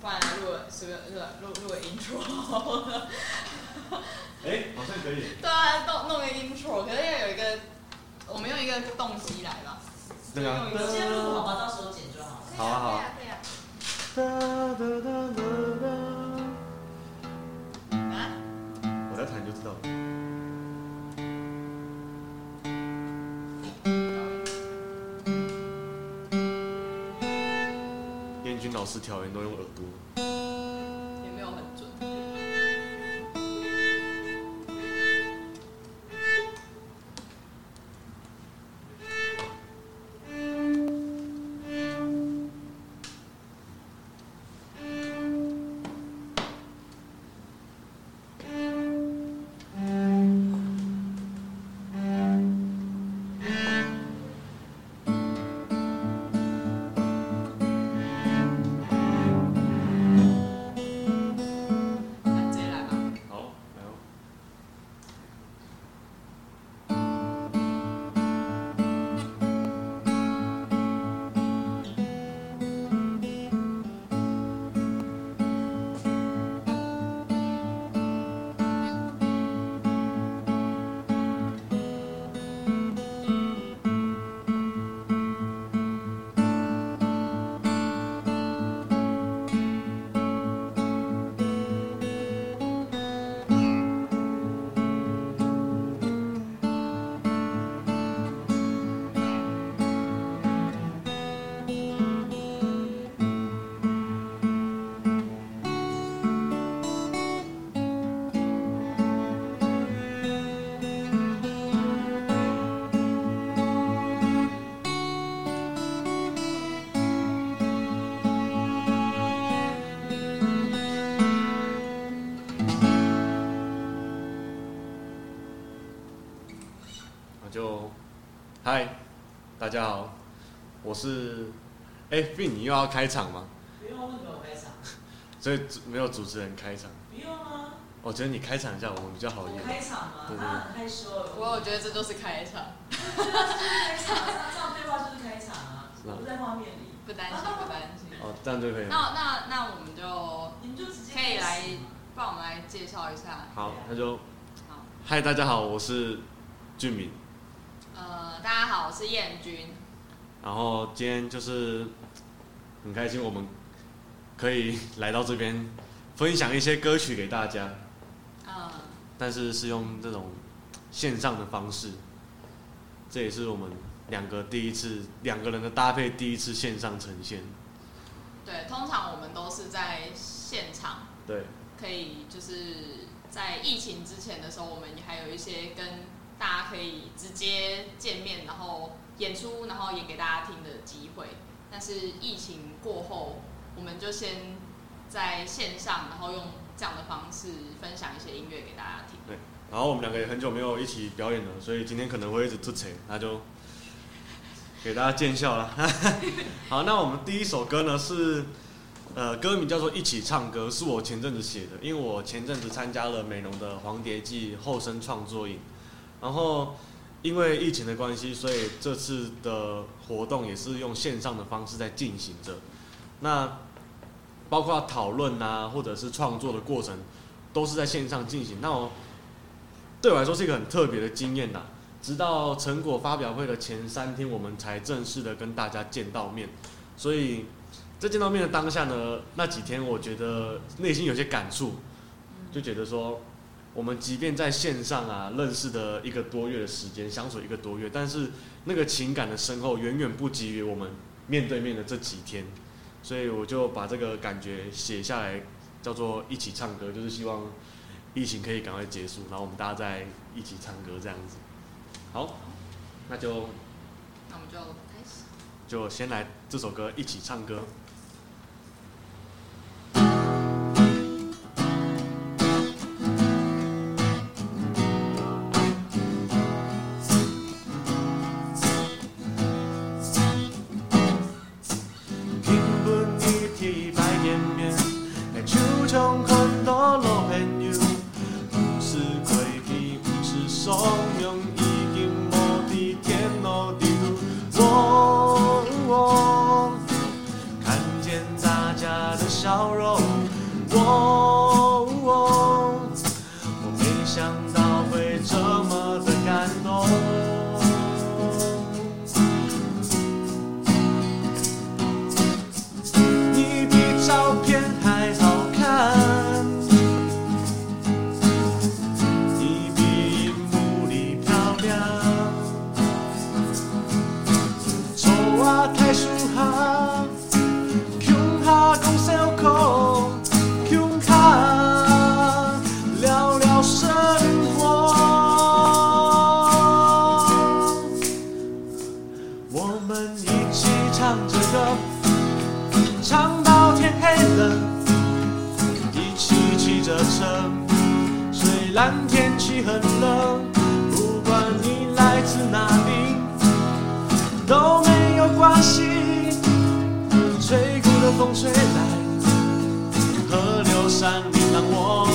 不然来录个是个录录个 intro。哎，好像可以。对啊，弄弄个 intro，可是要有一个，我们用一个动机来吧。对啊用一个先录好吧，到时候剪就好了。好啊好啊可以啊。哒哒哒哒哒可以啊啊？我在弹就知道了。燕军老师调音都用耳朵。嗨，大家好，我是，哎、f i n 你又要开场吗？不用为什么开场？所以没有主持人开场，不用啊，我觉得你开场一下，我们比较好一点。开场吗对，对他很害羞。不过我觉得这就是开场，开场，这样对话就是开场啊，不在画面里。不担心，不担心。哦，这样就可以了。那那那我们就你们就直接可以来帮我们来介绍一下。好，那就，好，嗨，大家好，我是俊敏。呃，大家好，我是燕君。然后今天就是很开心，我们可以来到这边分享一些歌曲给大家，嗯，但是是用这种线上的方式。这也是我们两个第一次两个人的搭配，第一次线上呈现。对，通常我们都是在现场，对，可以就是在疫情之前的时候，我们还有一些跟大家可以直接见面，然后演出，然后演给大家听的机会。但是疫情过后，我们就先在线上，然后用这样的方式分享一些音乐给大家听。对然后我们两个也很久没有一起表演了，所以今天可能会一直出彩，那就给大家见笑了。好，那我们第一首歌呢是，呃，歌名叫做《一起唱歌》，是我前阵子写的，因为我前阵子参加了美浓的黄蝶记后生创作营，然后因为疫情的关系，所以这次的活动也是用线上的方式在进行着。那包括讨论啊，或者是创作的过程，都是在线上进行。那我对我来说是一个很特别的经验呐。直到成果发表会的前三天，我们才正式的跟大家见到面。所以在见到面的当下呢，那几天我觉得内心有些感触，就觉得说，我们即便在线上啊认识的一个多月的时间，相处一个多月，但是那个情感的深厚远远不及于我们面对面的这几天。所以我就把这个感觉写下来，叫做一起唱歌，就是希望疫情可以赶快结束，然后我们大家再一起唱歌这样子。好，那就那我们就开始。就先来这首歌一起唱歌。一起唱着歌。唱到天黑了，一起骑着车。虽然天气很冷，不管你来自哪里，都没有关系。吹过的风吹来，河流山林让我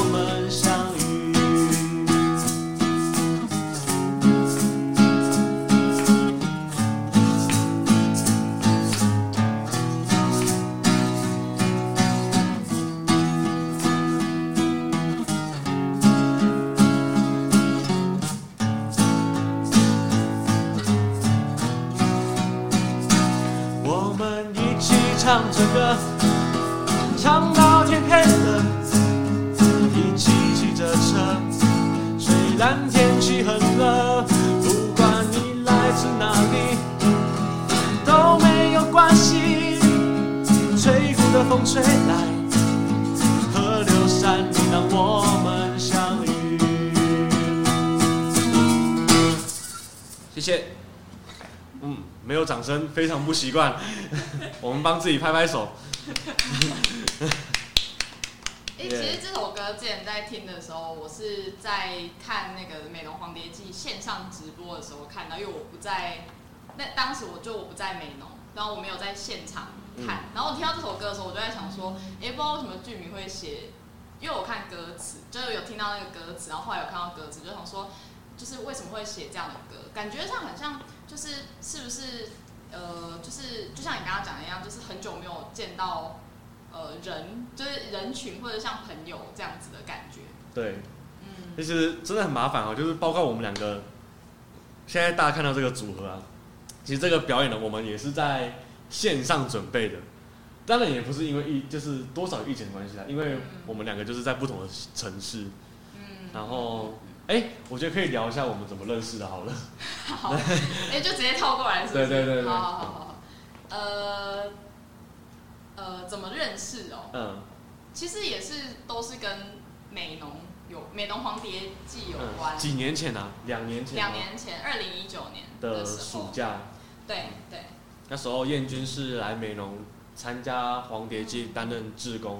过的风吹来，河流山林让我们相遇。谢谢。嗯，没有掌声，非常不习惯。我们帮自己拍拍手。哎、其实这首歌之前在听的时候，我是在看那个《美浓黄蝶记》线上直播的时候看到，因为我不在，那当时我就我不在美浓，然后我没有在现场看，然后我听到这首歌的时候，我就在想说，哎、不知道为什么剧迷会写，因为我看歌词，就是有听到那个歌词，然后后来有看到歌词，就想说，就是为什么会写这样的歌，感觉上很像，就是是不是呃，就是就像你刚刚讲的一样，就是很久没有见到。呃，人就是人群或者像朋友这样子的感觉，对，嗯，其实真的很麻烦哦，就是包括我们两个，现在大家看到这个组合啊，其实这个表演呢，我们也是在线上准备的。当然也不是因为疫，就是多少有疫情的关系啊，因为我们两个就是在不同的城市，嗯，然后哎、我觉得可以聊一下我们怎么认识的，好了。好，哎、就直接跳过来是不是？对对对对。好好好呃呃，怎么认识哦？嗯。其实也是都是跟美农有美农黄蝶记有关。嗯，。几年前啊，两年前吗两年前，二零一九年的暑假，对对那时候燕君是来美浓参加黄蝶季担任志工，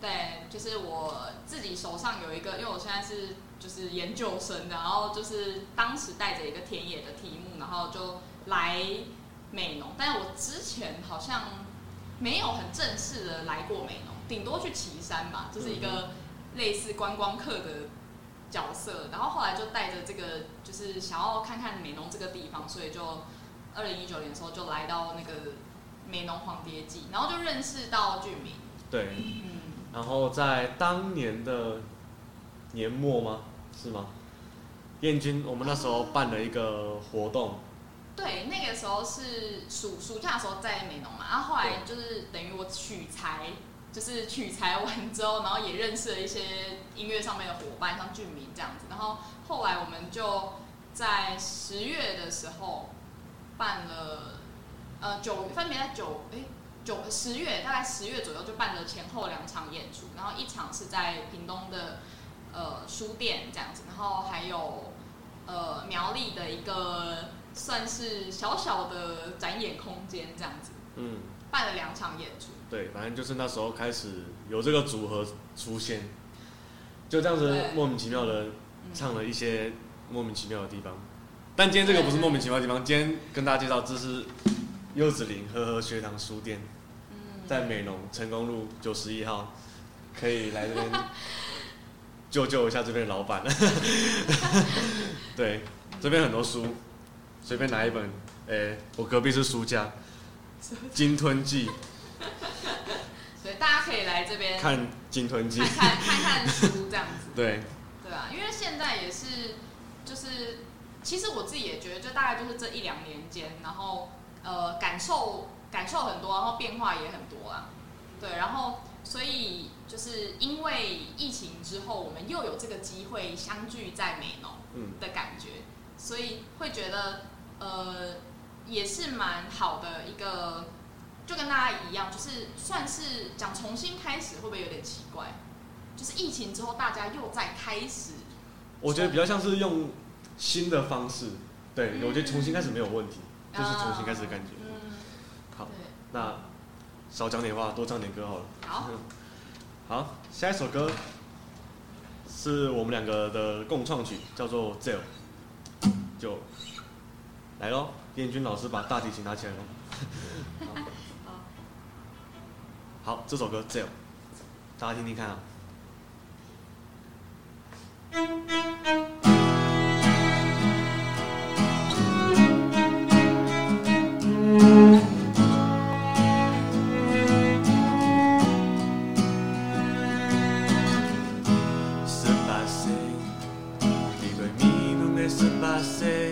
对，就是我自己手上有一个，因为我现在是就是研究生的，然后就是当时带着一个田野的题目，然后就来美浓，但是我之前好像没有很正式的来过美浓，顶多去岐山吧，就是一个类似观光客的角色，然后后来就带着这个，就是想要看看美浓这个地方，所以就二零一九年的时候就来到那个美浓黄蝶记，然后就认识到俊明，对，嗯。然后在当年的年末吗？是吗？燕君，我们那时候办了一个活动，对，那个时候是暑暑假的时候在美浓嘛，然后后来就是等于我取材，就是取材完之后，然后也认识了一些音乐上面的伙伴，像俊明这样子，然后后来我们就在十月的时候办了，呃九分别在九诶九十月大概十月左右就办了前后两场演出，然后一场是在屏东的呃书店这样子，然后还有呃苗栗的一个算是小小的展演空间这样子，嗯，办了两场演出。对，反正就是那时候开始有这个组合出现，就这样子莫名其妙的嗯唱了一些莫名其妙的地方。但今天这个不是莫名其妙的地方，今天跟大家介绍这是柚子林呵呵学堂书店，嗯，在美浓成功路九十一号，可以来这边救救一下这边的老板。对，这边很多书，随便拿一本。诶、我隔壁是书架，《鲸吞记》。所以大家可可以来这边看鲸吞记看，看看看书这样子。对，对啊，因为现在也是，就是其实我自己也觉得，就大概就是这一两年间，然后呃感受感受很多，然后变化也很多啊。对，然后所以就是因为疫情之后，我们又有这个机会相聚在美农嗯，的感觉，所以会觉得呃也是蛮好的一个，就跟大家一样，就是算是讲重新开始，会不会有点奇怪？就是疫情之后，大家又在开始，我觉得比较像是用新的方式，对，嗯我觉得重新开始没有问题，就是重新开始的感觉。嗯，好，那少讲点话，多唱点歌好了。好，好，下一首歌是我们两个的共创曲，叫做《Zell》，就来喽。燕军老师把大提琴拿起来喽。好好，这首歌《Zell》，大家听听看啊。的十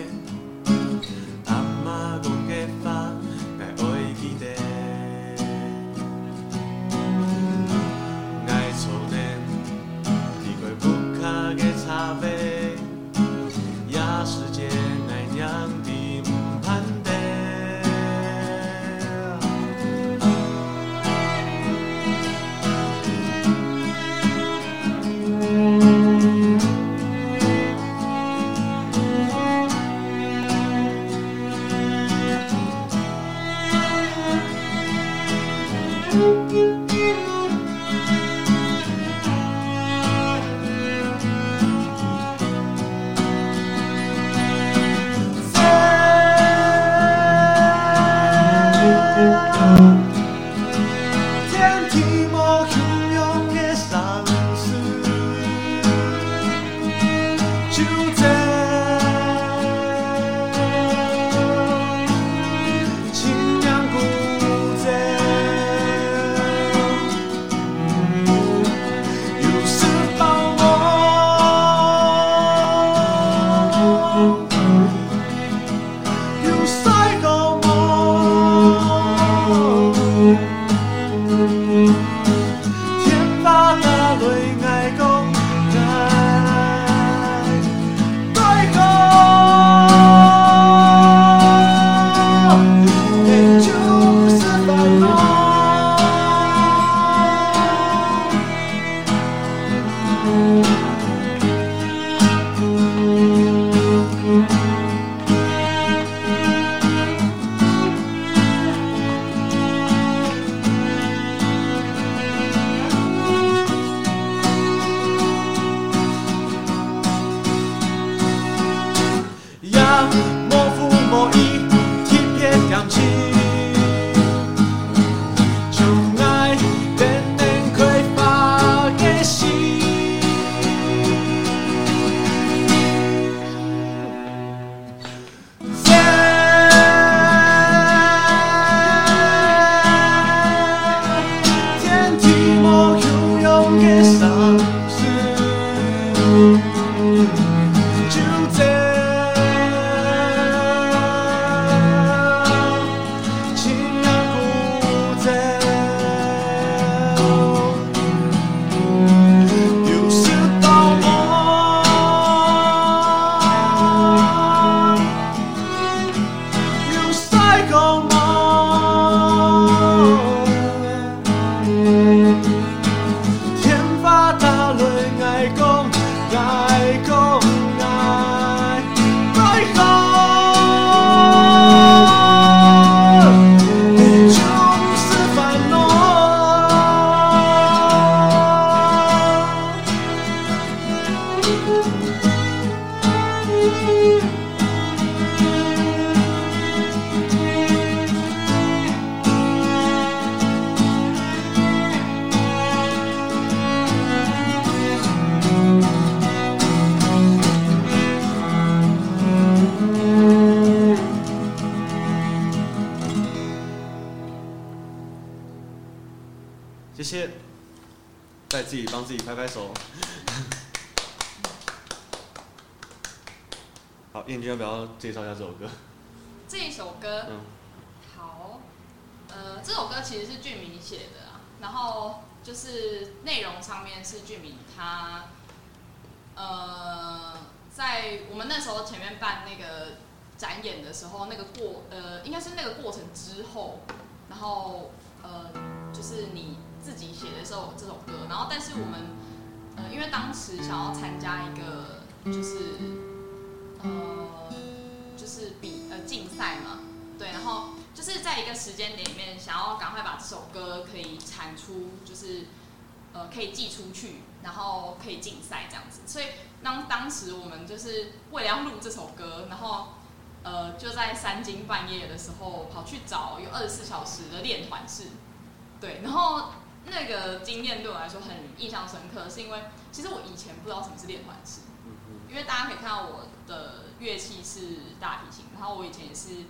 办那个展演的时候，那个过呃，应该是那个过程之后，然后呃，就是你自己写的时候这首歌，然后但是我们呃，因为当时想要参加一个就是呃，就是比呃竞赛嘛，对，然后就是在一个时间点里面，想要赶快把这首歌可以产出，就是呃可以寄出去，然后可以竞赛这样子。所以当当时我们就是为了要录这首歌，然后呃就在三更半夜的时候跑去找有二十四小时的练团室，对，然后那个经验对我来说很印象深刻，是因为其实我以前不知道什么是练团室。嗯因为大家可以看到我的乐器是大提琴，然后我以前也是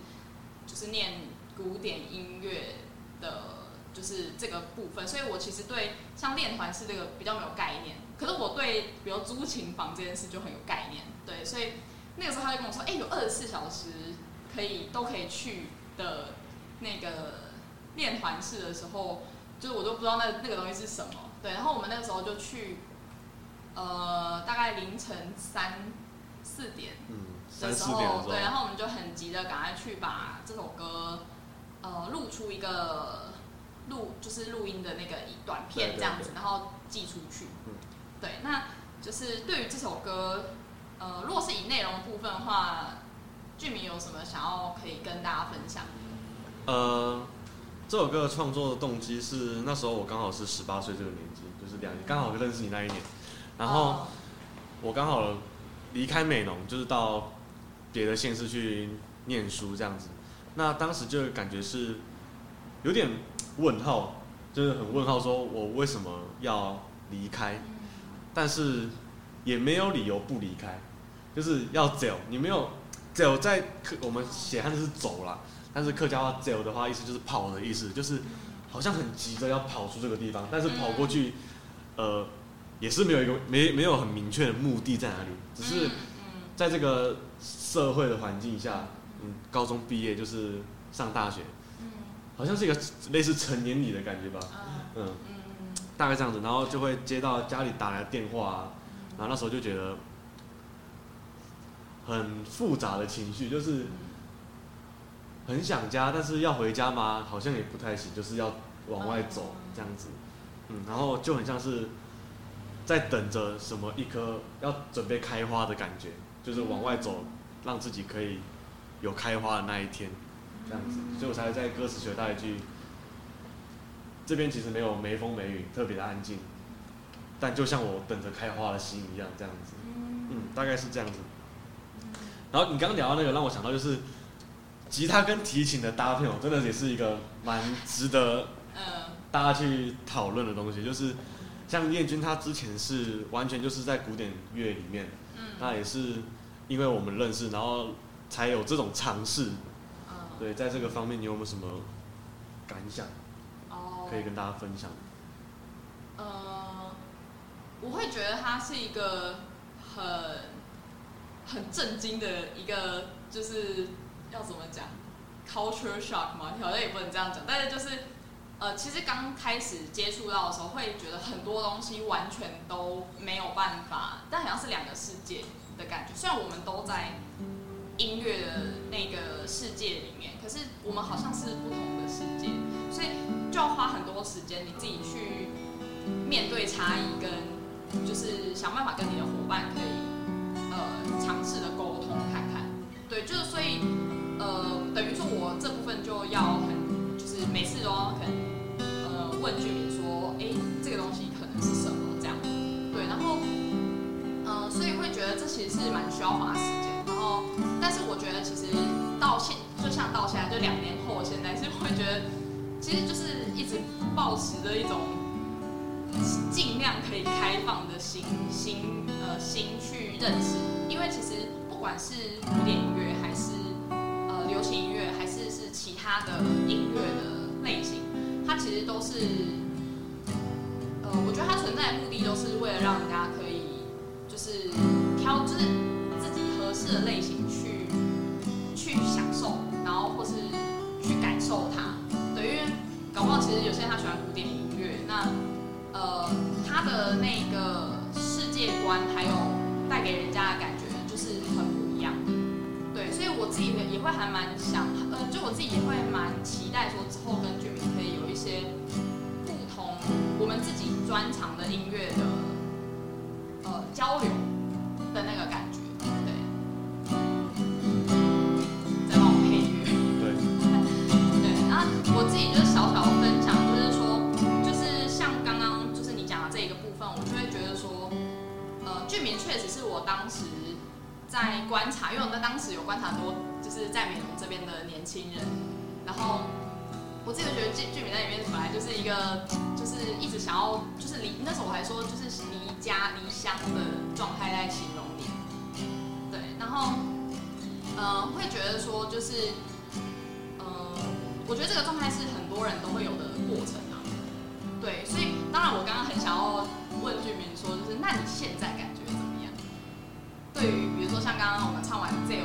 就是念古典音乐的，就是这个部分，所以我其实对像练团是这个比较没有概念。可是我对比如租琴房这件事就很有概念，对，所以那个时候他就跟我说，哎、有二十四小时可以都可以去的那个练团式的时候，就是我都不知道那那个东西是什么，对，然后我们那个时候就去。呃，大概凌晨三四点嗯，的时三四点的候，对，然后我们就很急的赶快去把这首歌，呃，录出一个录就是录音的那个一短片这样子，对然后寄出去。嗯对，那就是对于这首歌，呃，如果是以内容部分的话，剧名有什么想要可以跟大家分享？呃，这首歌的创作的动机是那时候我刚好是十八岁这个年纪，就是两年，刚好认识你那一年，然后哦我刚好离开美农，就是到别的县市去念书这样子。那当时就感觉是有点问号，就是很问号，说我为什么要离开？嗯但是也没有理由不离开，就是要走。你没有走在客，我们写汉字是走啦，但是客家话走的话，意思就是跑的意思，就是好像很急着要跑出这个地方，但是跑过去，呃，也是没有一个没没有很明确的目的在哪里，只是在这个社会的环境下，嗯，高中毕业就是上大学，嗯好像是一个类似成年礼的感觉吧，嗯。大概这样子，然后就会接到家里打来的电话啊，然后那时候就觉得很复杂的情绪，就是很想家，但是要回家吗？好像也不太行，就是要往外走这样子，嗯，然后就很像是在等着什么一颗要准备开花的感觉，就是往外走，让自己可以有开花的那一天，这样子，所以我才在歌词学到一句。这边其实没有没风没雨，特别的安静，但就像我等着开花的心一样，这样子，嗯，大概是这样子。然后你刚刚聊到那个，让我想到就是吉他跟提琴的搭配哦，真的也是一个蛮值得嗯大家去讨论的东西。就是像燕君他之前是完全就是在古典乐里面，嗯那也是因为我们认识，然后才有这种尝试。嗯对，在这个方面你有没有什么感想哦可以跟大家分享？呃，我会觉得它是一个很很震惊的一个，就是要怎么讲，culture shock 嘛，好像也不能这样讲，但是就是呃，其实刚开始接触到的时候，会觉得很多东西完全都没有办法，但好像是两个世界的感觉。虽然我们都在音乐的那个世界里面，可是我们好像是不同的世界，所以就要花很多时间你自己去面对差异，跟就是想办法跟你的伙伴可以呃尝试的沟通看看。对，就是所以呃等于说我这部分就要很就是每次都要可能呃问居民说，哎、这个东西可能是什么这样。对，然后呃所以会觉得这其实是蛮需要花时间。哦但是我觉得其实到现就像到现在就两年后，现在是会觉得其实就是一直保持着一种尽量可以开放的心心呃心去认识，因为其实不管是古典音乐还是呃流行音乐，还是是其他的音乐的类型，它其实都是呃我觉得它存在的目的都是为了让人家可以就是挑就是的类型去去享受，然后或是去感受它。对，因为搞不好其实有些人他喜欢古典音乐，那呃他的那个世界观还有带给人家的感觉就是很不一样。对，所以我自己也会还蛮想，呃，就我自己也会蛮期待说之后跟居民可以有一些不同我们自己专长的音乐的呃交流的那个我当时在观察，因为我在当时有观察多，就是在美容这边的年轻人，然后我自己觉得剧剧名在里面本来就是一个，就是一直想要，就是离那时候我还说就是离家离乡的状态在形容你，对，然后，呃，会觉得说就是。呃，我觉得这个状态是很多人都会有的过程啊。对，所以当然我刚刚很想要问居民说，就是那你现在感觉？对于比如说像刚刚我们唱完《Zoo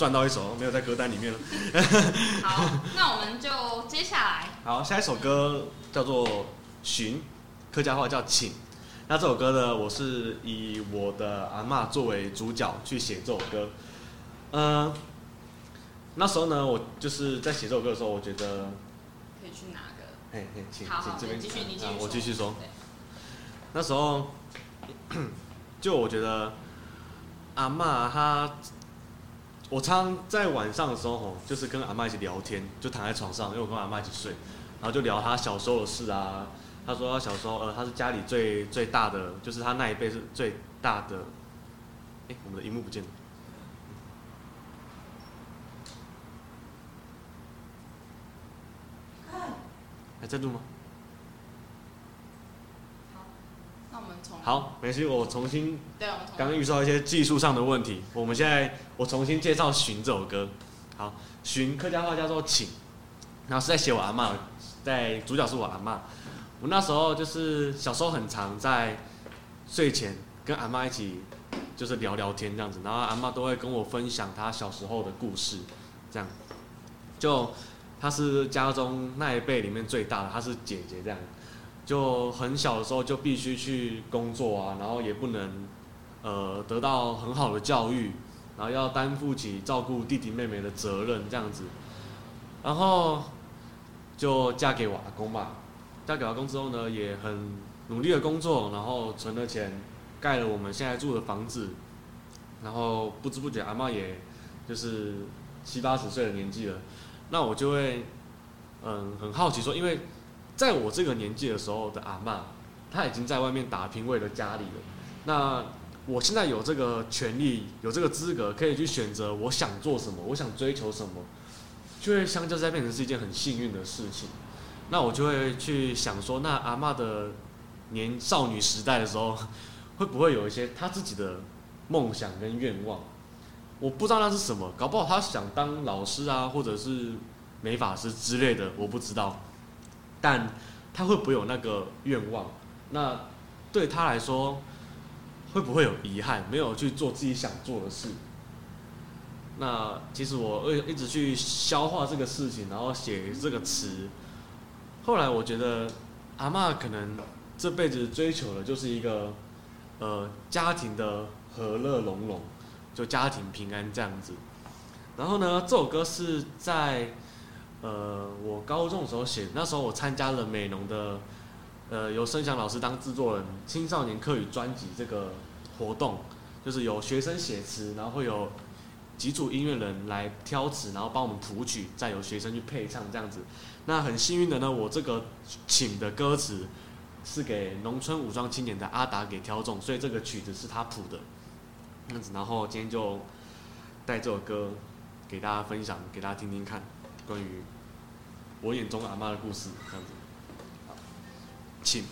赚到一首，没有在歌单里面了。好，那我们就接下来，好，下一首歌叫做《寻》，客家话叫“请”。那这首歌呢，我是以我的阿妈作为主角去写这首歌。嗯、那时候呢，我就是在写这首歌的时候，我觉得，可以去拿个，嘿嘿，请请这边继续，你继啊续，我继续说。那时候，就我觉得阿妈她，我常常在晚上的时候吼，就是跟阿妈一起聊天，就躺在床上，因为我跟阿妈一起睡，然后就聊她小时候的事啊。她说她小时候，呃，她是家里最最大的，就是她那一辈是最大的。哎、我们的荧幕不见了。还在录吗？好，好，没事，我重新对，我刚刚遇到一些技术上的问题，我们现在我重新介绍《寻》这首歌。好，《寻》客家话叫做“请”，然后是在写我阿嬷，在主角是我阿嬷。我那时候就是小时候很常在睡前跟阿嬷一起就是聊聊天这样子，然后阿嬷都会跟我分享她小时候的故事，这样。就她是家中那一辈里面最大的，她是姐姐这样。就很小的时候就必须去工作啊，然后也不能呃得到很好的教育，然后要担负起照顾弟弟妹妹的责任这样子，然后就嫁给我阿公吧。嫁给阿公之后呢，也很努力的工作，然后存了钱，盖了我们现在住的房子，然后不知不觉阿妈也就是七八十岁的年纪了，那我就会嗯很好奇说，因为在我这个年纪的时候的阿嬷，她已经在外面打拼为了家里了。那我现在有这个权利，有这个资格，可以去选择我想做什么，我想追求什么，就会相较在变成是一件很幸运的事情。那我就会去想说，那阿嬷的年少女时代的时候，会不会有一些她自己的梦想跟愿望？我不知道那是什么，搞不好她想当老师啊，或者是美发师之类的，我不知道。但他会不会有那个愿望？那对他来说，会不会有遗憾，没有去做自己想做的事？那其实我会一直去消化这个事情，然后写这个词。后来我觉得，阿嬷可能这辈子追求的就是一个，呃，家庭的和乐融融，就家庭平安这样子。然后呢，这首歌是在。呃，我高中的时候写，那时候我参加了美农的，呃，由申祥老师当制作人青少年课语专辑这个活动，就是有学生写词，然后会有几组音乐人来挑词，然后帮我们谱曲，再由学生去配唱这样子。那很幸运的呢，我这个请的歌词是给农村武装青年的阿达给挑中，所以这个曲子是他谱的，这样子。然后今天就带这首歌给大家分享，给大家听听看，关于我眼中阿妈的故事，这样子。好，请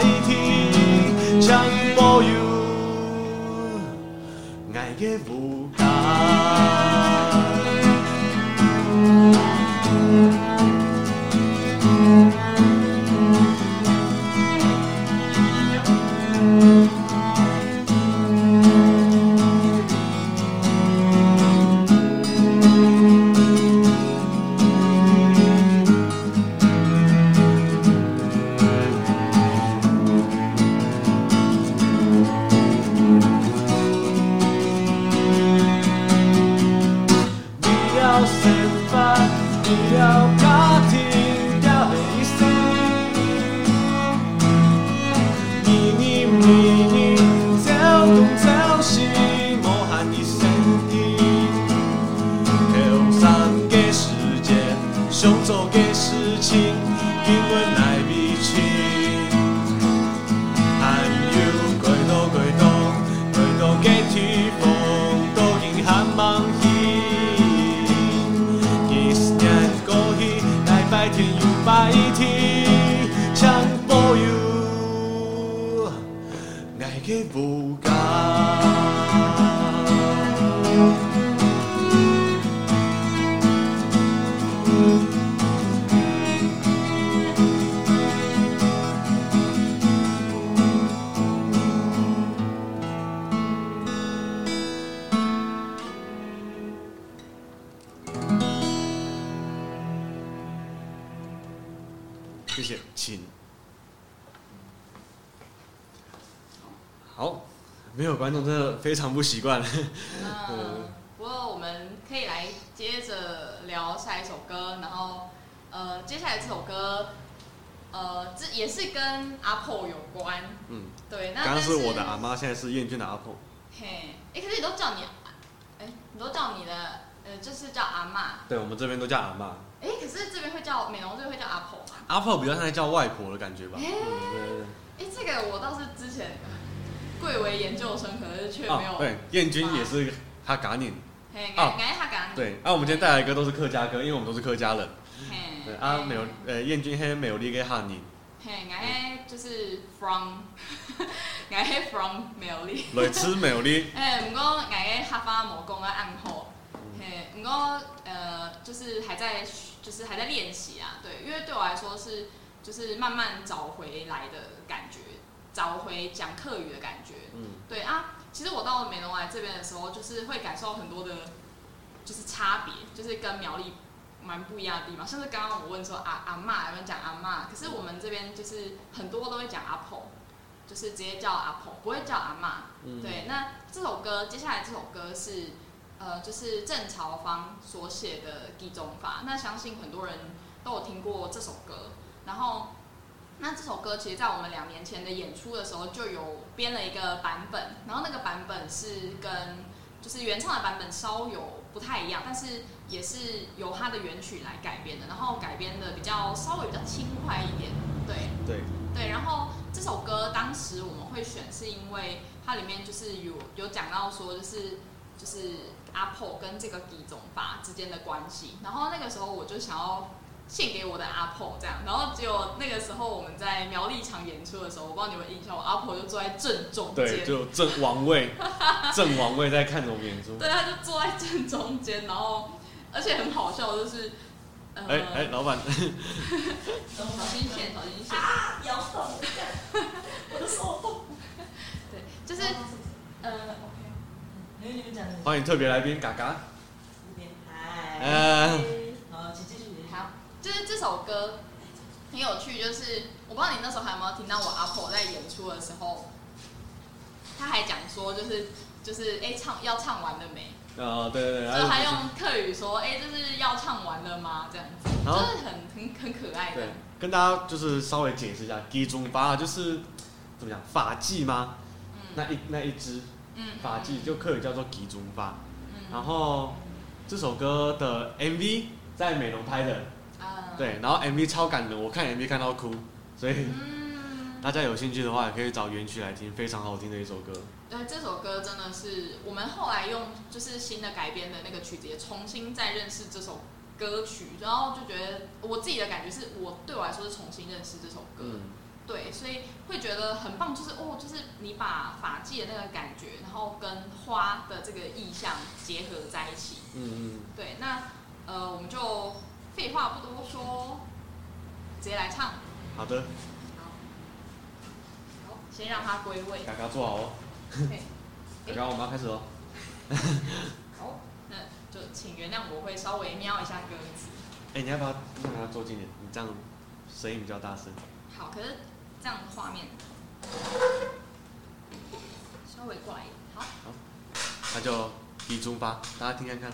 天，将保佑爱的无爱嘅无价。有观众真的非常不习惯。嗯，不过我们可以来接着聊下一首歌，然后呃，接下来这首歌，呃，这也是跟阿婆有关，嗯，对，那刚刚是我的阿妈，现在是燕君的阿婆。嘿，哎、可是你都叫你，哎、你都叫你的，呃，就是叫阿妈，对，我们这边都叫阿妈。哎、可是这边会叫美容这边会叫阿婆吗？阿婆比较像在叫外婆的感觉吧。哎。哎、这个我倒是之前贵为研究生，可是却没有，哦，对，燕君也是他嘎念。嘿，哦感感觉他敢，对，啊，我们今天带来的歌都是客家歌，因为我们都是客家人。嘿，对，啊，嘿没有，呃，燕君黑 没有力给哈尼，嘿，俺迄就是 from，俺迄 from 苗栗。来吃没有力。哎，不过俺迄客家无讲啊暗号，嘿，不过呃，就是还在就是还在练习啊，对，因为对我来说是就是慢慢找回来的感觉，找回讲客语的感觉，嗯，对啊，其实我到美容来这边的时候，就是会感受很多的，就是差别，就是跟苗栗蛮不一样的地方。像是刚刚我问说阿阿妈有没有讲阿妈，可是我们这边就是很多都会讲阿婆，就是直接叫阿婆，不会叫阿妈。嗯，对，那这首歌接下来这首歌是呃，就是郑朝芳所写的《地中法》，那相信很多人都有听过这首歌。然后，那这首歌其实在我们两年前的演出的时候就有编了一个版本，然后那个版本是跟就是原唱的版本稍有不太一样，但是也是由它的原曲来改编的，然后改编的比较稍微比较轻快一点，对。对，对，然后这首歌当时我们会选，是因为它里面就是有有讲到说，就是就是阿婆跟这个地总法之间的关系。然后那个时候我就想要献给我的阿婆这样，然后结果那个时候我们在苗栗场演出的时候，我不知道你们有印象，我阿婆就坐在正中对，间，就正王位，正王位在看着我们演出。对，他就坐在正中间，然后而且很好笑，就是呃，哎哎，老板，小心线，小心线，啊，摇动，我的手动。对，就是呃。OK，欢迎特别来宾嘎嘎。嗨。呃，好，请继续。好，就是这首歌很有趣，就是我不知道你那时候还有没有听到我阿婆在演出的时候，他还讲说，就是就是哎、唱要唱完了没？呃，对对对，就还用客语说，哎、就是要唱完了吗？这样子，就是很很很可爱的对。，跟大家就是稍微解释一下，基中发就是怎么讲发髻吗？嗯那一那一支嗯发髻就客语叫做基中发。嗯然后这首歌的 MV 在美容拍的，啊对，然后 MV 超感人，我看 MV 看到哭，所以嗯，大家有兴趣的话，也可以找原曲来听，非常好听的一首歌。对，这首歌真的是我们后来用就是新的改编的那个曲子，也重新再认识这首歌曲，然后就觉得我自己的感觉是我对我来说是重新认识这首歌，嗯，对，所以会觉得很棒，就是哦，就是你把发髻的那个感觉，然后跟花的这个意象结合在一起，嗯嗯，对，那呃我们就废话不多说，直接来唱，好的，好，好，先让它归位，嘎嘎坐好哦，嘿 嘎嘎我们要开始喽。好，那就请原谅我会稍微瞄一下歌词。哎、你要不要让它坐近点？你这样声音比较大声。好，可是这样画面稍微怪一点。好，那就基中发，大家听看看。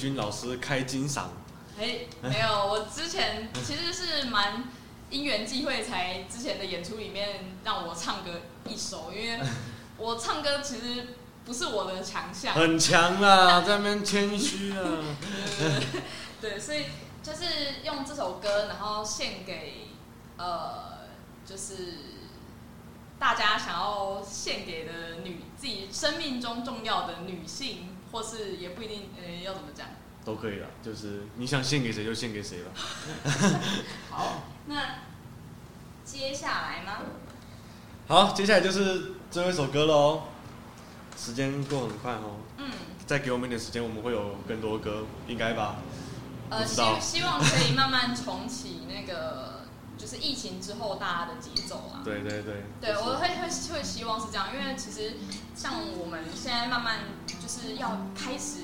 彦君老师开金嗓。哎，没有，我之前其实是蛮因缘际会才之前的演出里面让我唱歌一首，因为我唱歌其实不是我的强项。很强啦，在那边谦虚啊。对，所以就是用这首歌，然后献给呃，就是大家想要献给的女自己生命中重要的女性，或是也不一定，呃，要怎么讲？都可以了，就是你想献给谁就献给谁吧。好，那接下来呢？好，接下来就是最后一首歌喽。时间过很快哦，嗯，再给我们一点时间，我们会有更多歌，应该吧？呃，希希望可以慢慢重启那个，就是疫情之后大家的节奏啊。对对对。对，我会会会希望是这样，因为其实像我们现在慢慢就是要开始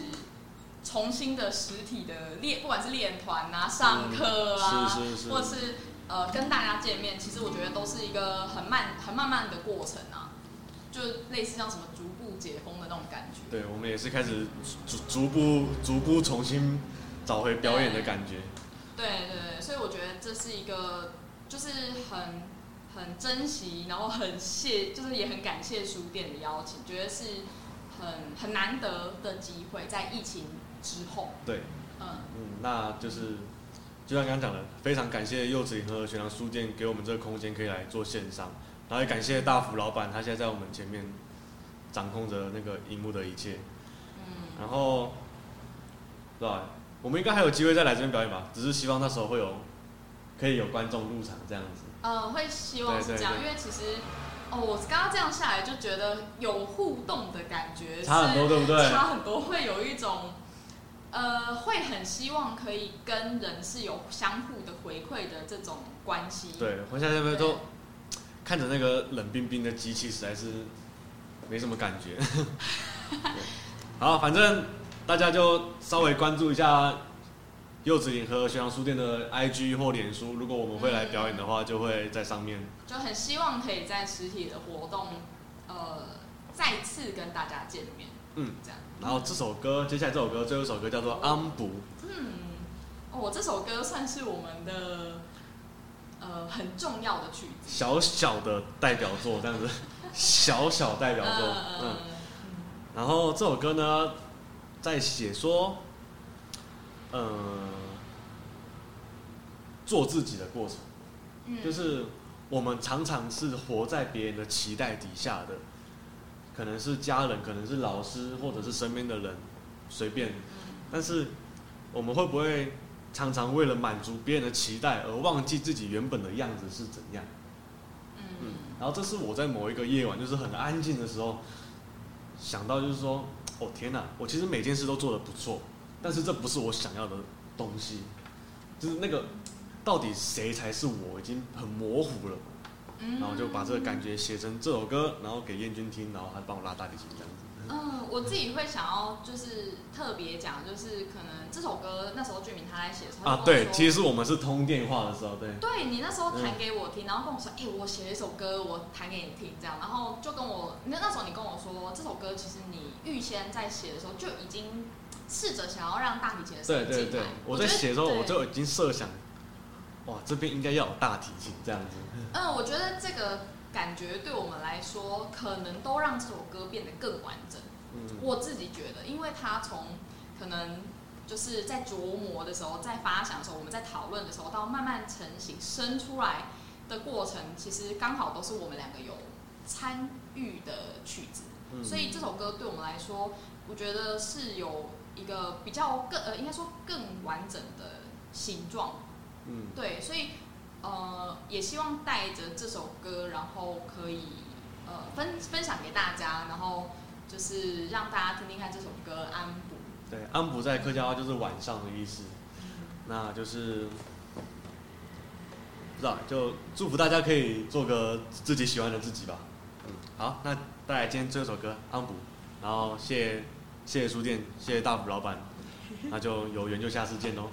重新的实体的练，不管是练团啊、上课啊，是是是或是呃跟大家见面，其实我觉得都是一个很慢、很慢慢的过程啊，就类似像什么逐步解封的那种感觉。对，我们也是开始逐逐步逐步重新找回表演的感觉。对对对，所以我觉得这是一个就是很很珍惜，然后很谢，就是也很感谢书店的邀请，觉得是很很难得的机会，在疫情之后，对，嗯，嗯，那就是就像刚刚讲的，非常感谢柚子林和学堂书店给我们这个空间可以来做线上，然后也感谢大福老板，他现在在我们前面掌控着那个荧幕的一切。嗯，然后，对吧？我们应该还有机会再来这边表演吧，只是希望那时候会有可以有观众入场这样子。呃，会希望是这样，因为其实哦，我刚刚这样下来就觉得有互动的感觉，差很多，对不对？差很多，会有一种，呃，会很希望可以跟人是有相互的回馈的这种关系。对，我现在这边都看着那个冷冰冰的机器，实在是没什么感觉。对 好，反正大家就稍微关注一下柚子林和学堂书店的 IG 或脸书，如果我们会来表演的话，就会在上面。就很希望可以在实体的活动，呃，再次跟大家见面。嗯，这样。然后这首歌，接下来这首歌最后一首歌叫做《安补》，嗯，哦，这首歌算是我们的呃很重要的曲子。小小的代表作，这样子，小小代表作，嗯。嗯然后这首歌呢，在写说，呃，做自己的过程，嗯，就是我们常常是活在别人的期待底下的，可能是家人，可能是老师，或者是身边的人，随便。但是我们会不会常常为了满足别人的期待而忘记自己原本的样子是怎样？嗯。嗯，然后这是我在某一个夜晚，就是很安静的时候，想到就是说，哦天哪，我其实每件事都做得不错，但是这不是我想要的东西，就是那个到底谁才是我，已经很模糊了。嗯然后就把这个感觉写成这首歌，然后给燕君听，然后他帮我拉大提琴这样子。嗯，我自己会想要就是特别讲，就是可能这首歌那时候俊明他在写的时候啊，对，其实我们是通电话的时候，对，对你那时候弹给我听，然后跟我说，哎、我写了一首歌，我弹给你听，这样，然后就跟我那那时候你跟我说，这首歌其实你预先在写的时候就已经试着想要让大提琴的声对对对音进来，，我在觉得写的时候我就已经设想，哇，这边应该要有大提琴这样子。嗯，我觉得这个感觉对我们来说，可能都让这首歌变得更完整。嗯，我自己觉得，因为它从可能就是在琢磨的时候，在发想的时候，我们在讨论的时候，到慢慢成型生出来的过程，其实刚好都是我们两个有参与的曲子。嗯所以这首歌对我们来说，我觉得是有一个比较更呃，应该说更完整的形状。嗯，对，所以呃，也希望带着这首歌，然后可以呃分分享给大家，然后就是让大家听听看这首歌《安补》。对，安补在客家话就是晚上的意思，那就是，不知道，就祝福大家可以做个自己喜欢的自己吧。嗯，好，那带来今天最后一首歌《安补》，然后谢谢谢谢书店，谢谢大福老板，那就有缘就下次见喽。